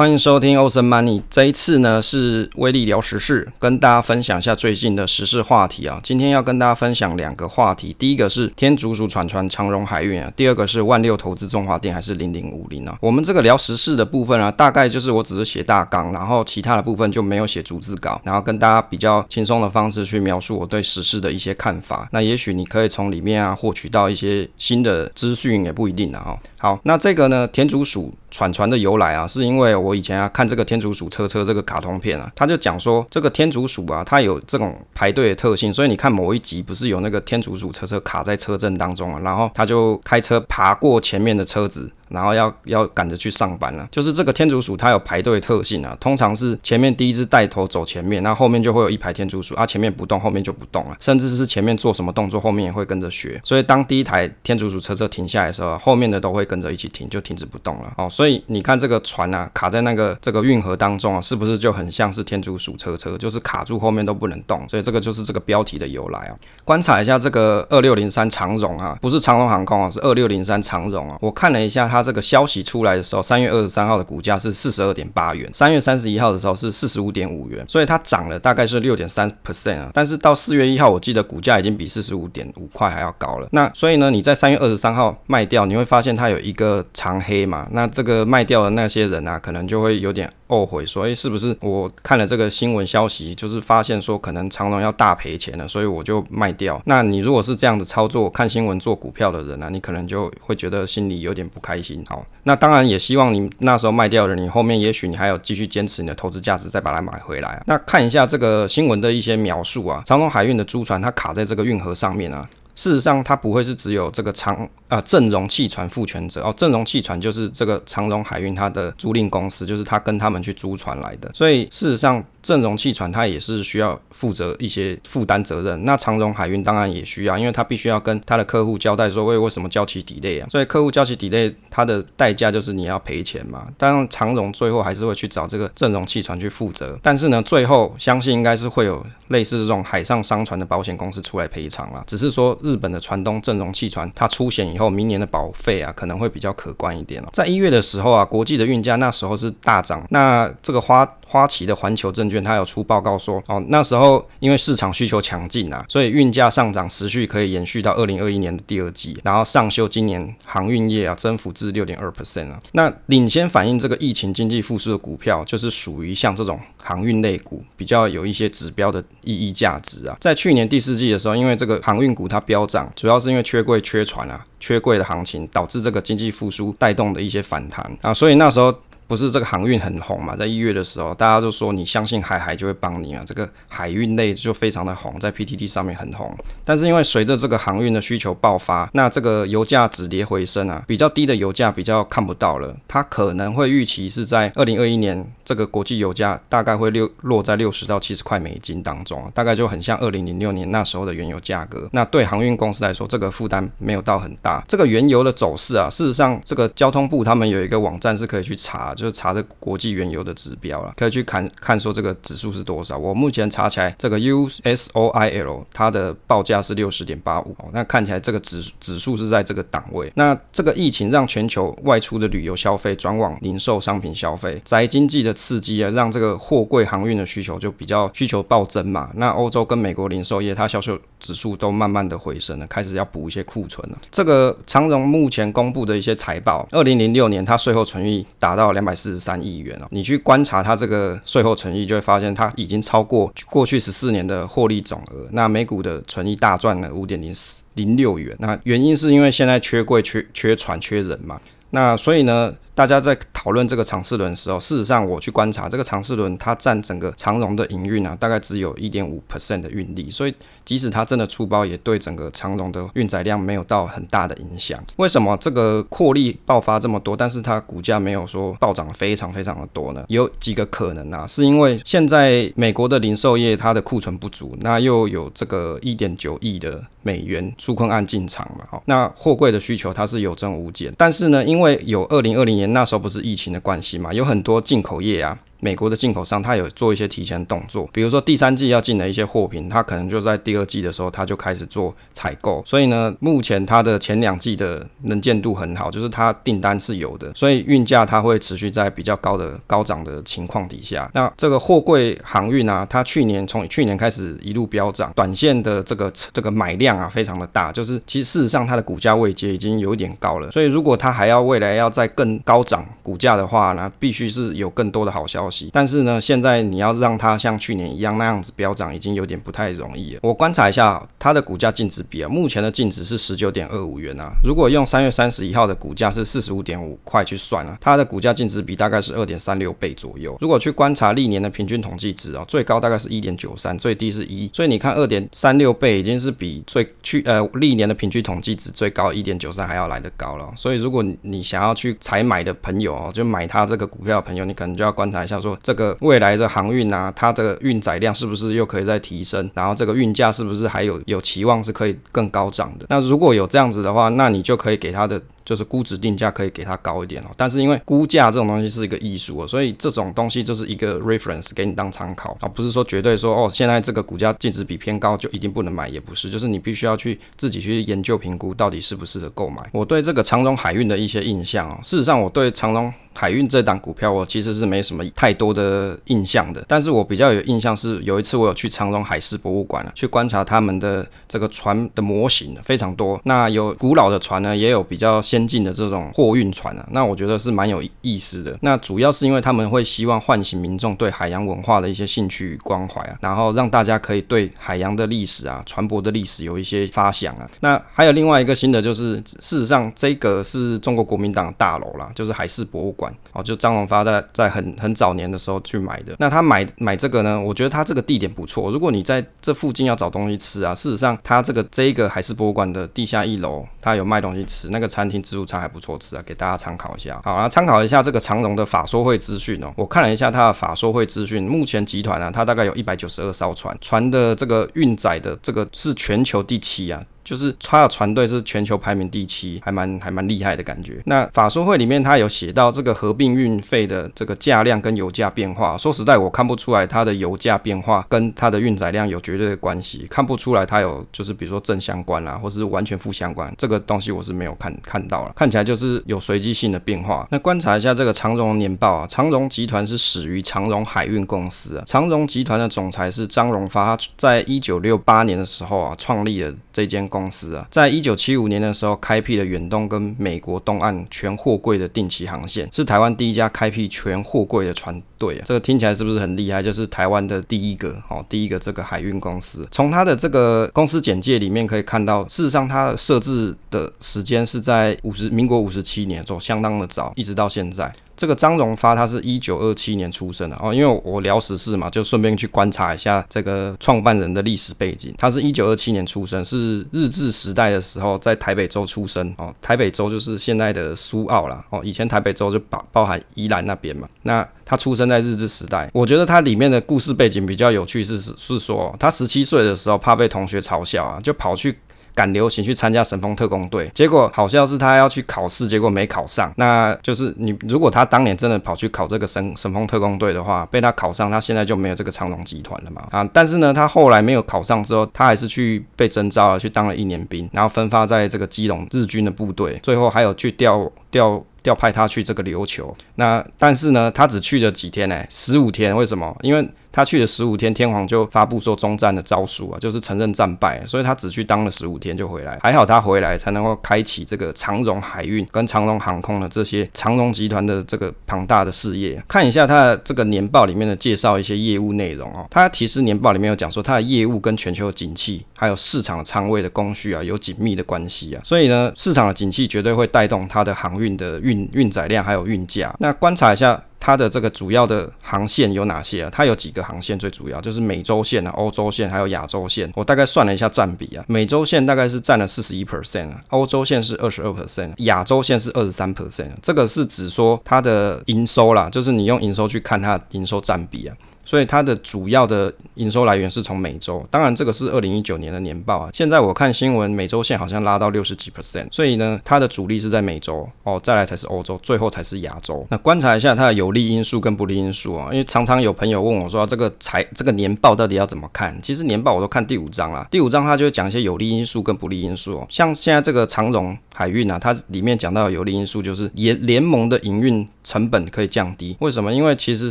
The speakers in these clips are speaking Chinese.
欢迎收听欧森 Money。这一次呢是威力聊时事，跟大家分享一下最近的时事话题啊。今天要跟大家分享两个话题，第一个是天竺鼠传传长荣海运啊，第二个是万六投资中华电还是零零五零啊。我们这个聊时事的部分啊，大概就是我只是写大纲，然后其他的部分就没有写逐字稿，然后跟大家比较轻松的方式去描述我对时事的一些看法。那也许你可以从里面啊获取到一些新的资讯，也不一定啊。哈，好，那这个呢天竺鼠。传传的由来啊，是因为我以前啊看这个天竺鼠车车这个卡通片啊，他就讲说这个天竺鼠啊，它有这种排队的特性，所以你看某一集不是有那个天竺鼠车车卡在车阵当中啊，然后他就开车爬过前面的车子。然后要 要赶着去上班了，就是这个天竺鼠它有排队特性啊，通常是前面第一只带头走前面，那后面就会有一排天竺鼠啊，前面不动，后面就不动了，甚至是前面做什么动作，后面也会跟着学。所以当第一台天竺鼠车车停下来的时候，后面的都会跟着一起停，就停止不动了。哦，所以你看这个船啊，卡在那个这个运河当中啊，是不是就很像是天竺鼠车车，就是卡住后面都不能动？所以这个就是这个标题的由来啊。观察一下这个二六零三长荣啊，不是长荣航空啊，是二六零三长荣啊。我看了一下它这个消息出。来的时候，三月二十三号的股价是四十二点八元，三月三十一号的时候是四十五点五元，所以它涨了大概是六点三 percent 啊。但是到四月一号，我记得股价已经比四十五点五块还要高了。那所以呢，你在三月二十三号卖掉，你会发现它有一个长黑嘛？那这个个卖掉的那些人啊，可能就会有点。后悔，所以是不是我看了这个新闻消息，就是发现说可能长隆要大赔钱了，所以我就卖掉。那你如果是这样子操作，看新闻做股票的人呢，你可能就会觉得心里有点不开心。好，那当然也希望你那时候卖掉的人，你后面也许你还有继续坚持你的投资价值，再把它买回来。那看一下这个新闻的一些描述啊，长隆海运的租船它卡在这个运河上面啊。事实上，它不会是只有这个长啊正荣汽船负全责哦，正荣汽船就是这个长荣海运它的租赁公司，就是他跟他们去租船来的，所以事实上。正荣汽船它也是需要负责一些负担责任，那长荣海运当然也需要，因为它必须要跟它的客户交代说为为什么交期 delay 啊，所以客户交期 delay 它的代价就是你要赔钱嘛。当然长荣最后还是会去找这个正荣汽船去负责，但是呢，最后相信应该是会有类似这种海上商船的保险公司出来赔偿啦。只是说日本的船东正荣汽船它出险以后，明年的保费啊可能会比较可观一点哦。在一月的时候啊，国际的运价那时候是大涨，那这个花。花旗的环球证券，它有出报告说，哦，那时候因为市场需求强劲啊，所以运价上涨持续可以延续到二零二一年的第二季，然后上修今年航运业啊增幅至六点二 percent 啊。那领先反映这个疫情经济复苏的股票，就是属于像这种航运类股，比较有一些指标的意义价值啊。在去年第四季的时候，因为这个航运股它飙涨，主要是因为缺柜缺船啊，缺柜的行情导致这个经济复苏带动的一些反弹啊，所以那时候。不是这个航运很红嘛？在一月的时候，大家就说你相信海海就会帮你啊，这个海运类就非常的红，在 PTT 上面很红。但是因为随着这个航运的需求爆发，那这个油价止跌回升啊，比较低的油价比较看不到了。它可能会预期是在二零二一年，这个国际油价大概会六落在六十到七十块美金当中，大概就很像二零零六年那时候的原油价格。那对航运公司来说，这个负担没有到很大。这个原油的走势啊，事实上这个交通部他们有一个网站是可以去查。就是查这国际原油的指标了，可以去看看说这个指数是多少。我目前查起来，这个 U S O I L 它的报价是六十点八五，那看起来这个指指数是在这个档位。那这个疫情让全球外出的旅游消费转往零售商品消费，宅经济的刺激啊，让这个货柜航运的需求就比较需求暴增嘛。那欧洲跟美国零售业它销售指数都慢慢的回升了，开始要补一些库存了。这个长荣目前公布的一些财报，二零零六年它税后存益达到两百。四十三亿元哦，你去观察它这个税后存益，就会发现它已经超过过去十四年的获利总额。那每股的存益大赚了五点零四零六元。那原因是因为现在缺柜、缺缺船、缺人嘛。那所以呢？大家在讨论这个长四轮的时候，事实上我去观察这个长四轮，它占整个长荣的营运啊，大概只有一点五 percent 的运力，所以即使它真的出包，也对整个长荣的运载量没有到很大的影响。为什么这个扩力爆发这么多，但是它股价没有说暴涨非常非常的多呢？有几个可能啊，是因为现在美国的零售业它的库存不足，那又有这个一点九亿的美元纾困案进场嘛，好，那货柜的需求它是有增无减，但是呢，因为有二零二零年。那时候不是疫情的关系嘛，有很多进口业啊。美国的进口商，他有做一些提前动作，比如说第三季要进的一些货品，他可能就在第二季的时候他就开始做采购，所以呢，目前它的前两季的能见度很好，就是它订单是有的，所以运价它会持续在比较高的高涨的情况底下。那这个货柜航运啊，它去年从去年开始一路飙涨，短线的这个这个买量啊非常的大，就是其实事实上它的股价位阶已经有一点高了，所以如果它还要未来要再更高涨股价的话呢，必须是有更多的好消息。但是呢，现在你要让它像去年一样那样子飙涨，已经有点不太容易了。我观察一下它的股价净值比啊，目前的净值是十九点二五元啊。如果用三月三十一号的股价是四十五点五块去算啊，它的股价净值比大概是二点三六倍左右。如果去观察历年的平均统计值啊，最高大概是一点九三，最低是一，所以你看二点三六倍已经是比最去呃历年的平均统计值最高一点九三还要来得高了。所以如果你想要去采买的朋友哦，就买它这个股票的朋友，你可能就要观察一下，说这个未来的航运啊，它这个运载量是不是又可以再提升，然后这个运价是不是还有有期望是可以更高涨的？那如果有这样子的话，那你就可以给它的。就是估值定价可以给它高一点哦，但是因为估价这种东西是一个艺术哦，所以这种东西就是一个 reference 给你当参考啊，不是说绝对说哦，现在这个股价净值比偏高就一定不能买，也不是，就是你必须要去自己去研究评估到底适不适合购买。我对这个长荣海运的一些印象哦，事实上我对长荣。海运这档股票，我其实是没什么太多的印象的。但是我比较有印象是，有一次我有去长荣海事博物馆啊，去观察他们的这个船的模型，非常多。那有古老的船呢，也有比较先进的这种货运船啊。那我觉得是蛮有意思的。那主要是因为他们会希望唤醒民众对海洋文化的一些兴趣与关怀啊，然后让大家可以对海洋的历史啊、船舶的历史有一些发想啊。那还有另外一个新的就是，事实上这个是中国国民党大楼啦，就是海事博物馆。哦，就张荣发在在很很早年的时候去买的。那他买买这个呢？我觉得他这个地点不错。如果你在这附近要找东西吃啊，事实上他这个这一个海事博物馆的地下一楼，他有卖东西吃，那个餐厅自助餐还不错吃啊，给大家参考一下。好，那参考一下这个长荣的法说会资讯哦。我看了一下它的法说会资讯，目前集团啊，它大概有一百九十二艘船，船的这个运载的这个是全球第七啊。就是他的船队是全球排名第七，还蛮还蛮厉害的感觉。那法说会里面他有写到这个合并运费的这个价量跟油价变化。说实在，我看不出来它的油价变化跟它的运载量有绝对的关系，看不出来它有就是比如说正相关啦，或是完全负相关，这个东西我是没有看看到了。看起来就是有随机性的变化。那观察一下这个长荣年报啊，长荣集团是始于长荣海运公司啊。长荣集团的总裁是张荣发，在一九六八年的时候啊，创立了这间公。公司啊，在一九七五年的时候开辟了远东跟美国东岸全货柜的定期航线，是台湾第一家开辟全货柜的船队啊。这个听起来是不是很厉害？就是台湾的第一个哦，第一个这个海运公司。从它的这个公司简介里面可以看到，事实上它设置的时间是在五十民国五十七年，走相当的早，一直到现在。这个张荣发，他是一九二七年出生的哦，因为我聊时事嘛，就顺便去观察一下这个创办人的历史背景。他是一九二七年出生，是日治时代的时候在台北州出生哦。台北州就是现在的苏澳啦哦，以前台北州就包包含宜兰那边嘛。那他出生在日治时代，我觉得他里面的故事背景比较有趣，是是说他十七岁的时候怕被同学嘲笑啊，就跑去。赶流行去参加神风特工队，结果好像是他要去考试，结果没考上。那就是你如果他当年真的跑去考这个神神风特工队的话，被他考上，他现在就没有这个长龙集团了嘛？啊，但是呢，他后来没有考上之后，他还是去被征召了，去当了一年兵，然后分发在这个基隆日军的部队，最后还有去调调。调派他去这个琉球，那但是呢，他只去了几天呢？十五天，为什么？因为他去了十五天，天皇就发布说中战的诏书啊，就是承认战败，所以他只去当了十五天就回来。还好他回来才能够开启这个长荣海运跟长荣航空的这些长荣集团的这个庞大的事业。看一下他的这个年报里面的介绍一些业务内容哦，他其实年报里面有讲说他的业务跟全球的景气还有市场仓位的供需啊有紧密的关系啊，所以呢，市场的景气绝对会带动它的航运的。运运载量还有运价，那观察一下它的这个主要的航线有哪些啊？它有几个航线最主要就是美洲线啊、欧洲线还有亚洲线。我大概算了一下占比啊，美洲线大概是占了四十一 percent 啊，欧洲线是二十二 percent，亚洲线是二十三 percent。这个是指说它的营收啦，就是你用营收去看它的营收占比啊。所以它的主要的营收来源是从美洲。当然，这个是二零一九年的年报啊。现在我看新闻，美洲线好像拉到六十几 percent，所以呢，它的主力是在美洲哦，再来才是欧洲，最后才是亚洲。那观察一下它的有利因素跟不利因素啊，因为常常有朋友问我说，这个财这个年报到底要怎么看？其实年报我都看第五章啦，第五章它就会讲一些有利因素跟不利因素哦。像现在这个长荣海运啊，它里面讲到有利因素就是联联盟的营运成本可以降低。为什么？因为其实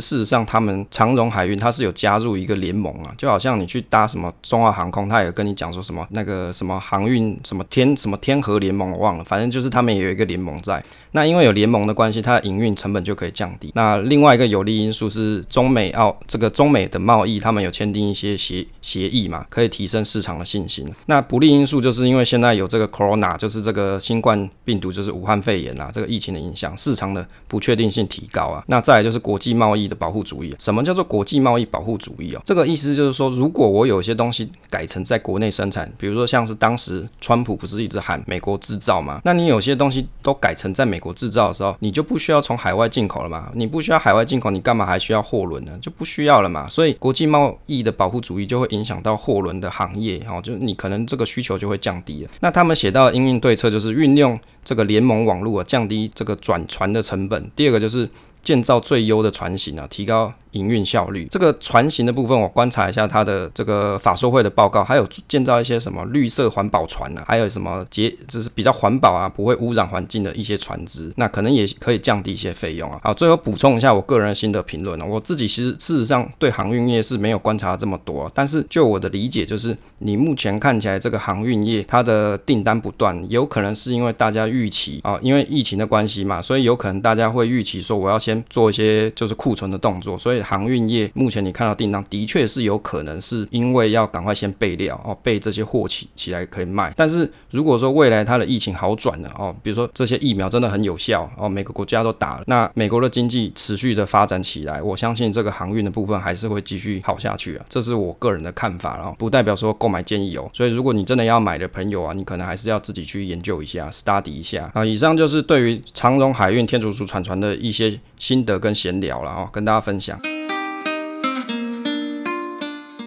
事实上他们长荣海运它是有加入一个联盟啊，就好像你去搭什么中华航空，它也跟你讲说什么那个什么航运什么天什么天河联盟，我忘了，反正就是他们也有一个联盟在。那因为有联盟的关系，它的营运成本就可以降低。那另外一个有利因素是中美澳这个中美的贸易，他们有签订一些协协议嘛，可以提升市场的信心。那不利因素就是因为现在有这个 corona，就是这个新冠病毒，就是武汉肺炎啊，这个疫情的影响，市场的不确定性提高啊。那再来就是国际贸易的保护主义。什么叫做国际际贸易保护主义哦？这个意思就是说，如果我有些东西改成在国内生产，比如说像是当时川普不是一直喊美国制造嘛，那你有些东西都改成在美国制造的时候，你就不需要从海外进口了嘛？你不需要海外进口，你干嘛还需要货轮呢？就不需要了嘛。所以国际贸易的保护主义就会影响到货轮的行业，哦，就你可能这个需求就会降低了。那他们写到的应对策就是运用这个联盟网络啊，降低这个转船的成本。第二个就是建造最优的船型啊，提高。营运效率，这个船型的部分，我观察一下它的这个法说会的报告，还有建造一些什么绿色环保船啊，还有什么节就是比较环保啊，不会污染环境的一些船只，那可能也可以降低一些费用啊。好，最后补充一下我个人心得评论啊，我自己其实事实上对航运业是没有观察这么多，但是就我的理解，就是你目前看起来这个航运业它的订单不断，有可能是因为大家预期啊，因为疫情的关系嘛，所以有可能大家会预期说我要先做一些就是库存的动作，所以。航运业目前你看到订单的确是有可能是因为要赶快先备料哦，备这些货起起来可以卖。但是如果说未来它的疫情好转了哦，比如说这些疫苗真的很有效哦，每个国家都打了，那美国的经济持续的发展起来，我相信这个航运的部分还是会继续好下去啊。这是我个人的看法哦，不代表说购买建议哦。所以如果你真的要买的朋友啊，你可能还是要自己去研究一下，study 一下啊。以上就是对于长荣海运天竺鼠船船的一些心得跟闲聊了哦，跟大家分享。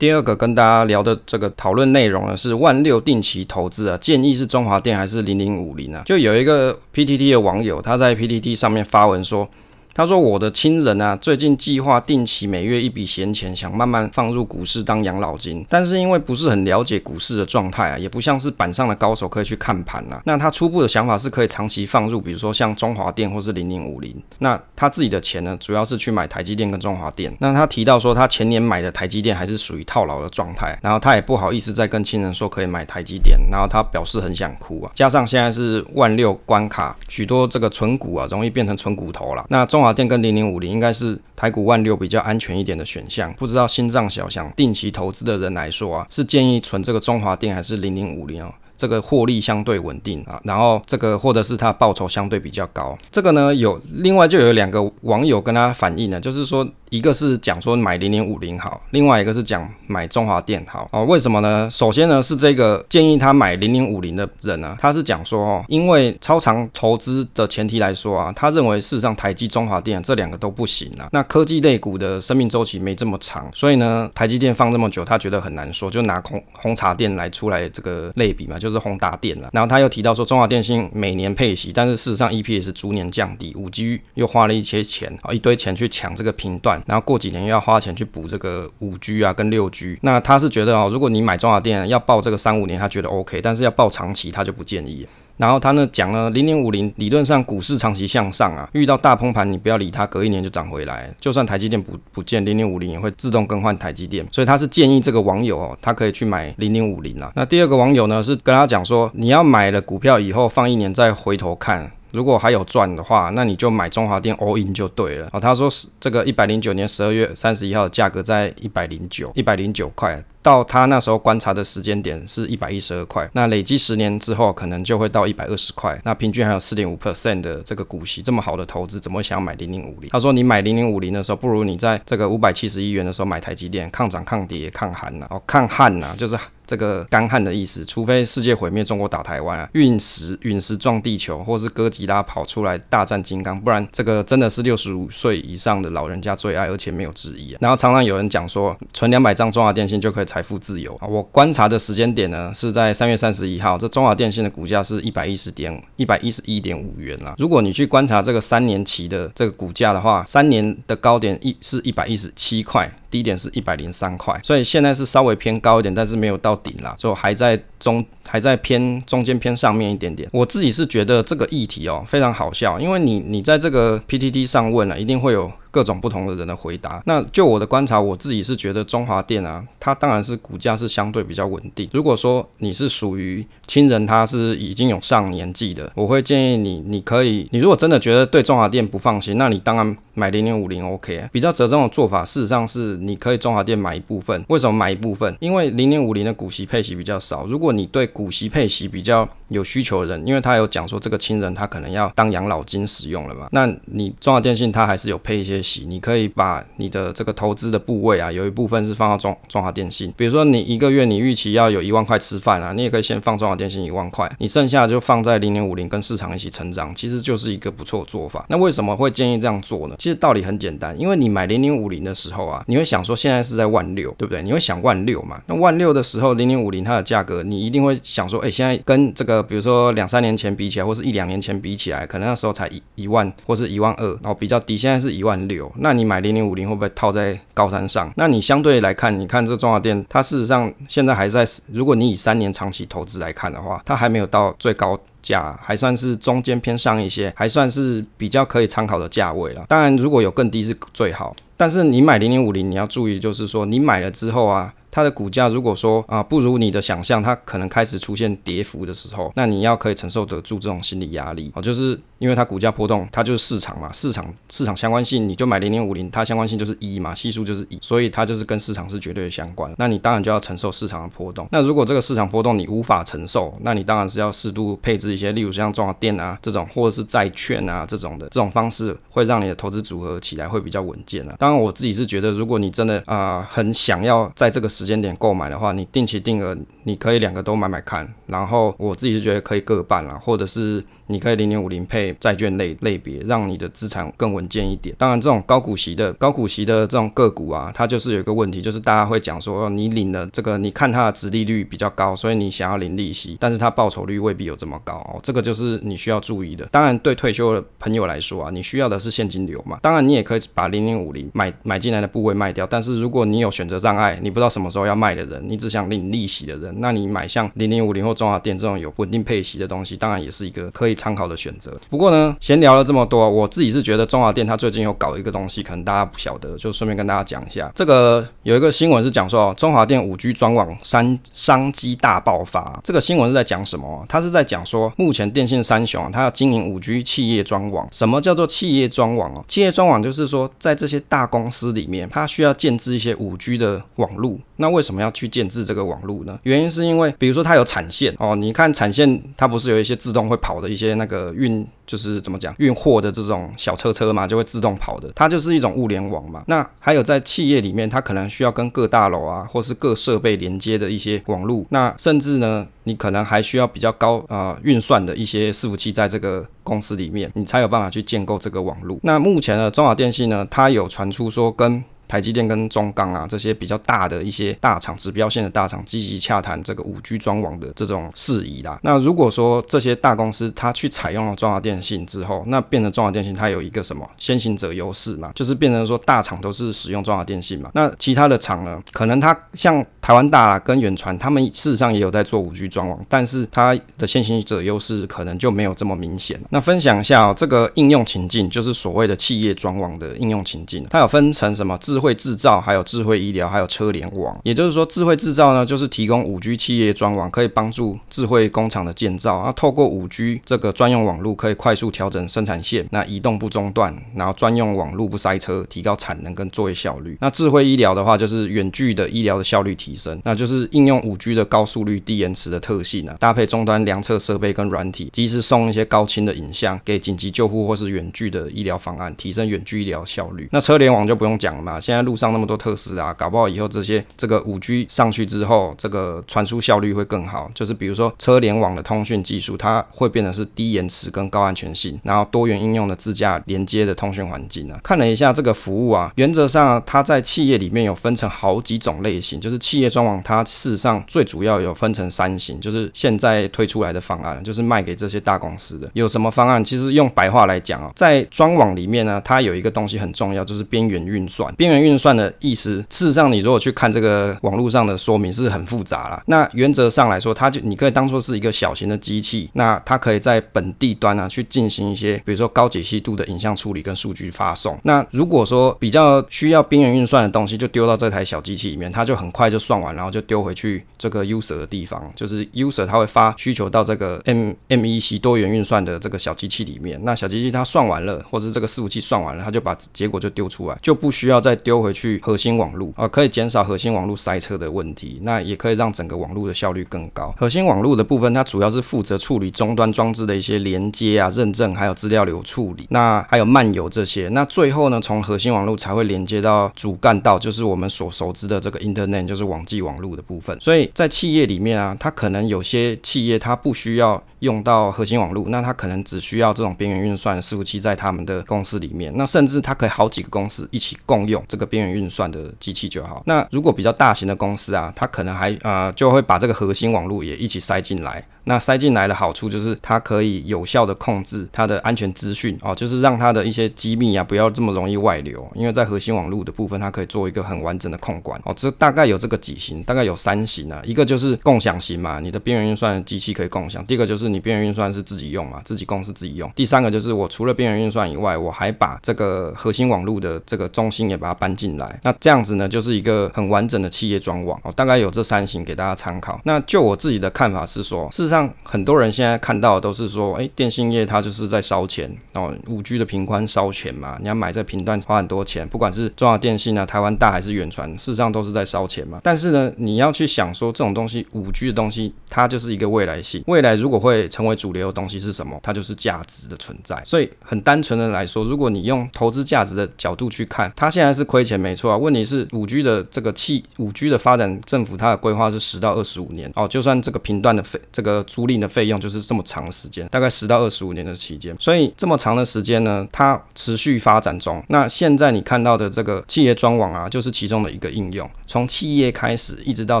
第二个跟大家聊的这个讨论内容呢，是万六定期投资啊，建议是中华电还是零零五零啊？就有一个 PTT 的网友，他在 PTT 上面发文说。他说：“我的亲人啊，最近计划定期每月一笔闲钱，想慢慢放入股市当养老金。但是因为不是很了解股市的状态啊，也不像是板上的高手可以去看盘啊。那他初步的想法是可以长期放入，比如说像中华电或是零零五零。那他自己的钱呢，主要是去买台积电跟中华电。那他提到说，他前年买的台积电还是属于套牢的状态，然后他也不好意思再跟亲人说可以买台积电，然后他表示很想哭啊。加上现在是万六关卡，许多这个存股啊，容易变成存骨头了。那中。中华电跟零零五零应该是台股万六比较安全一点的选项，不知道心脏小想定期投资的人来说啊，是建议存这个中华电还是零零五零哦？这个获利相对稳定啊，然后这个或者是它报酬相对比较高，这个呢有另外就有两个网友跟他反映呢，就是说。一个是讲说买零零五零好，另外一个是讲买中华电好哦。为什么呢？首先呢是这个建议他买零零五零的人呢，他是讲说哦，因为超长投资的前提来说啊，他认为事实上台积、中华电这两个都不行啊。那科技类股的生命周期没这么长，所以呢台积电放这么久，他觉得很难说，就拿红红茶店来出来这个类比嘛，就就是宏达电了。然后他又提到说中华电信每年配息，但是事实上 EPS 逐年降低，五 G 又花了一些钱啊，一堆钱去抢这个频段。然后过几年又要花钱去补这个五 G 啊，跟六 G。那他是觉得哦，如果你买中华电要报这个三五年，他觉得 OK，但是要报长期，他就不建议。然后他呢讲了零零五零，理论上股市长期向上啊，遇到大崩盘你不要理它，隔一年就涨回来。就算台积电不不见，零零五零也会自动更换台积电。所以他是建议这个网友哦，他可以去买零零五零啊。那第二个网友呢是跟他讲说，你要买了股票以后放一年再回头看。如果还有赚的话，那你就买中华电 all in 就对了啊。他说是这个一百零九年十二月三十一号的价格在一百零九，一百零九块，到他那时候观察的时间点是一百一十二块，那累积十年之后可能就会到一百二十块，那平均还有四点五 percent 的这个股息，这么好的投资，怎么会想要买零零五零？他说你买零零五零的时候，不如你在这个五百七十亿元的时候买台积电，抗涨抗跌抗寒呐，哦抗旱呐，就是。这个干旱的意思，除非世界毁灭，中国打台湾啊，陨石陨石撞地球，或是哥吉拉跑出来大战金刚，不然这个真的是六十五岁以上的老人家最爱，而且没有之一啊。然后常常有人讲说，存两百张中华电信就可以财富自由啊。我观察的时间点呢是在三月三十一号，这中华电信的股价是一百一十点一百一十一点五元啦。如果你去观察这个三年期的这个股价的话，三年的高点一是一百一十七块。低点是一百零三块，所以现在是稍微偏高一点，但是没有到顶啦，所以还在中，还在偏中间偏上面一点点。我自己是觉得这个议题哦非常好笑，因为你你在这个 PTT 上问了，一定会有。各种不同的人的回答。那就我的观察，我自己是觉得中华电啊，它当然是股价是相对比较稳定。如果说你是属于亲人，他是已经有上年纪的，我会建议你，你可以，你如果真的觉得对中华电不放心，那你当然买零零五零 OK。比较折中的做法，事实上是你可以中华电买一部分。为什么买一部分？因为零零五零的股息配息比较少。如果你对股息配息比较有需求的人，因为他有讲说这个亲人他可能要当养老金使用了嘛，那你中华电信它还是有配一些息。你可以把你的这个投资的部位啊，有一部分是放到中中华电信。比如说你一个月你预期要有一万块吃饭啊，你也可以先放中华电信一万块，你剩下就放在零零五零跟市场一起成长，其实就是一个不错做法。那为什么会建议这样做呢？其实道理很简单，因为你买零零五零的时候啊，你会想说现在是在万六，对不对？你会想万六嘛？那万六的时候，零零五零它的价格，你一定会想说，哎，现在跟这个比如说两三年前比起来，或是一两年前比起来，可能那时候才一一万或是一万二，然后比较低，现在是一万六，那。那你买零零五零会不会套在高山上？那你相对来看，你看这中华电，它事实上现在还在。如果你以三年长期投资来看的话，它还没有到最高价，还算是中间偏上一些，还算是比较可以参考的价位了。当然，如果有更低是最好。但是你买零零五零，你要注意，就是说你买了之后啊。它的股价如果说啊不如你的想象，它可能开始出现跌幅的时候，那你要可以承受得住这种心理压力哦，就是因为它股价波动，它就是市场嘛，市场市场相关性，你就买零零五零，它相关性就是一嘛，系数就是一，所以它就是跟市场是绝对的相关。那你当然就要承受市场的波动。那如果这个市场波动你无法承受，那你当然是要适度配置一些，例如像中华电啊这种，或者是债券啊这种的这种方式，会让你的投资组合起来会比较稳健啊。当然我自己是觉得，如果你真的啊很想要在这个时间点购买的话，你定期定额，你可以两个都买买看。然后我自己是觉得可以各半啦，或者是。你可以零点五零配债券类类别，让你的资产更稳健一点。当然，这种高股息的高股息的这种个股啊，它就是有一个问题，就是大家会讲说，你领了这个，你看它的值利率比较高，所以你想要领利息，但是它报酬率未必有这么高哦。这个就是你需要注意的。当然，对退休的朋友来说啊，你需要的是现金流嘛。当然，你也可以把零点五零买买进来的部位卖掉。但是，如果你有选择障碍，你不知道什么时候要卖的人，你只想领利息的人，那你买像零零五零或中华电这种有稳定配息的东西，当然也是一个可以参考的选择。不过呢，闲聊了这么多，我自己是觉得中华电它最近有搞一个东西，可能大家不晓得，就顺便跟大家讲一下。这个有一个新闻是讲说，中华电五 G 专网商商机大爆发。这个新闻是在讲什么？它是在讲说，目前电信三雄啊，它要经营五 G 企业专网。什么叫做企业专网哦？企业专网就是说，在这些大公司里面，它需要建置一些五 G 的网路。那为什么要去建置这个网路呢？原因是因为，比如说它有产线哦，你看产线它不是有一些自动会跑的一些那个运。就是怎么讲，运货的这种小车车嘛，就会自动跑的，它就是一种物联网嘛。那还有在企业里面，它可能需要跟各大楼啊，或是各设备连接的一些网络。那甚至呢，你可能还需要比较高啊运算的一些伺服器在这个公司里面，你才有办法去建构这个网络。那目前呢，中华电信呢，它有传出说跟台积电跟中钢啊这些比较大的一些大厂、指标线的大厂积极洽谈这个五 G 专网的这种事宜啦。那如果说这些大公司它去采用了中华电信之后，那变成中华电信它有一个什么先行者优势嘛？就是变成说大厂都是使用中华电信嘛。那其他的厂呢，可能它像台湾大跟远传，他们事实上也有在做五 G 专网，但是它的先行者优势可能就没有这么明显。那分享一下这个应用情境，就是所谓的企业专网的应用情境，它有分成什么智智慧制造，还有智慧医疗，还有车联网。也就是说，智慧制造呢，就是提供五 G 企业专网，可以帮助智慧工厂的建造。那透过五 G 这个专用网络，可以快速调整生产线，那移动不中断，然后专用网络不塞车，提高产能跟作业效率。那智慧医疗的话，就是远距的医疗的效率提升，那就是应用五 G 的高速率、低延迟的特性啊，搭配终端量测设备跟软体，及时送一些高清的影像给紧急救护或是远距的医疗方案，提升远距医疗效率。那车联网就不用讲了嘛。现在路上那么多特斯拉，搞不好以后这些这个五 G 上去之后，这个传输效率会更好。就是比如说车联网的通讯技术，它会变得是低延迟跟高安全性，然后多元应用的自驾连接的通讯环境啊。看了一下这个服务啊，原则上它在企业里面有分成好几种类型，就是企业专网，它事实上最主要有分成三型，就是现在推出来的方案，就是卖给这些大公司的。有什么方案？其实用白话来讲啊，在专网里面呢，它有一个东西很重要，就是边缘运算。边缘运算的意思，事实上你如果去看这个网络上的说明是很复杂啦。那原则上来说，它就你可以当做是一个小型的机器，那它可以在本地端啊去进行一些，比如说高解析度的影像处理跟数据发送。那如果说比较需要边缘运算的东西，就丢到这台小机器里面，它就很快就算完，然后就丢回去这个 user 的地方，就是 user 它会发需求到这个 M M E C 多元运算的这个小机器里面。那小机器它算完了，或者这个伺服器算完了，它就把结果就丢出来，就不需要再丢丢回去核心网络啊，可以减少核心网络塞车的问题。那也可以让整个网络的效率更高。核心网络的部分，它主要是负责处理终端装置的一些连接啊、认证，还有资料流处理，那还有漫游这些。那最后呢，从核心网络才会连接到主干道，就是我们所熟知的这个 Internet，就是网际网络的部分。所以在企业里面啊，它可能有些企业它不需要用到核心网络，那它可能只需要这种边缘运算伺服器在他们的公司里面。那甚至它可以好几个公司一起共用这个边缘运算的机器就好。那如果比较大型的公司啊，它可能还啊就会把这个核心网络也一起塞进来。那塞进来的好处就是它可以有效的控制它的安全资讯哦，就是让它的一些机密啊不要这么容易外流。因为在核心网络的部分，它可以做一个很完整的控管哦。这大概有这个几型，大概有三型啊。一个就是共享型嘛，你的边缘运算机器可以共享。第二个就是你边缘运算是自己用嘛，自己公司自己用。第三个就是我除了边缘运算以外，我还把这个核心网络的这个中心也把它搬进来。那这样子呢，就是一个很完整的企业装网哦。大概有这三型给大家参考。那就我自己的看法是说，事实上很多人现在看到的都是说，哎，电信业它就是在烧钱哦，五 G 的频宽烧钱嘛，你要买这频段花很多钱，不管是中华电信啊、台湾大还是远传，事实上都是在烧钱嘛。但是呢，你要去想说，这种东西五 G 的东西，它就是一个未来性，未来如果会成为主流的东西是什么？它就是价值的存在。所以很单纯的来说，如果你用投资价值的角度去看，它现在是亏钱没错啊。问题是五 G 的这个气五 G 的发展，政府它的规划是十到二十五年哦，就算这个频段的费这个租赁的费用就是这么长时间，大概十到二十五年的期间。所以这么长的时间呢，它持续发展中。那现在你看到的这个企业专网啊，就是其中的一个应用。从企业开始，一直到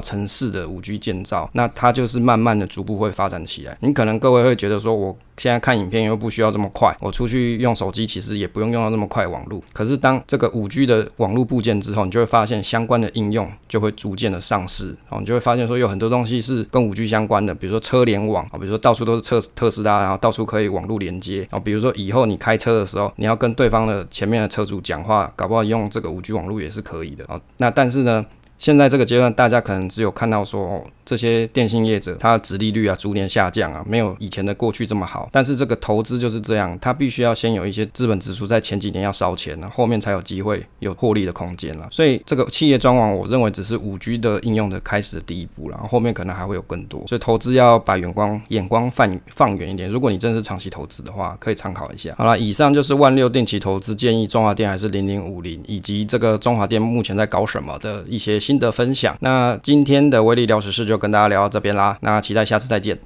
城市的五 G 建造，那它就是慢慢的、逐步会发展起来。你可能各位会觉得说，我现在看影片又不需要这么快，我出去用手机其实也不用用到那么快网络。可是当这个五 G 的网络部件之后，你就会发现相关的应用就会逐渐的上市。哦，你就会发现说有很多东西是跟五 G 相关的，比如说车联联网啊，比如说到处都是特特斯拉，然后到处可以网络连接啊。比如说以后你开车的时候，你要跟对方的前面的车主讲话，搞不好用这个五 G 网络也是可以的啊。那但是呢？现在这个阶段，大家可能只有看到说，哦，这些电信业者它的值利率啊逐年下降啊，没有以前的过去这么好。但是这个投资就是这样，它必须要先有一些资本支出，在前几年要烧钱了，后面才有机会有获利的空间了。所以这个企业专网，我认为只是五 G 的应用的开始的第一步了，后面可能还会有更多。所以投资要把眼光眼光放放远一点。如果你真是长期投资的话，可以参考一下。好了，以上就是万六定期投资建议，中华电还是零零五零，以及这个中华电目前在搞什么的一些。新的分享，那今天的威力聊时事就跟大家聊到这边啦，那期待下次再见。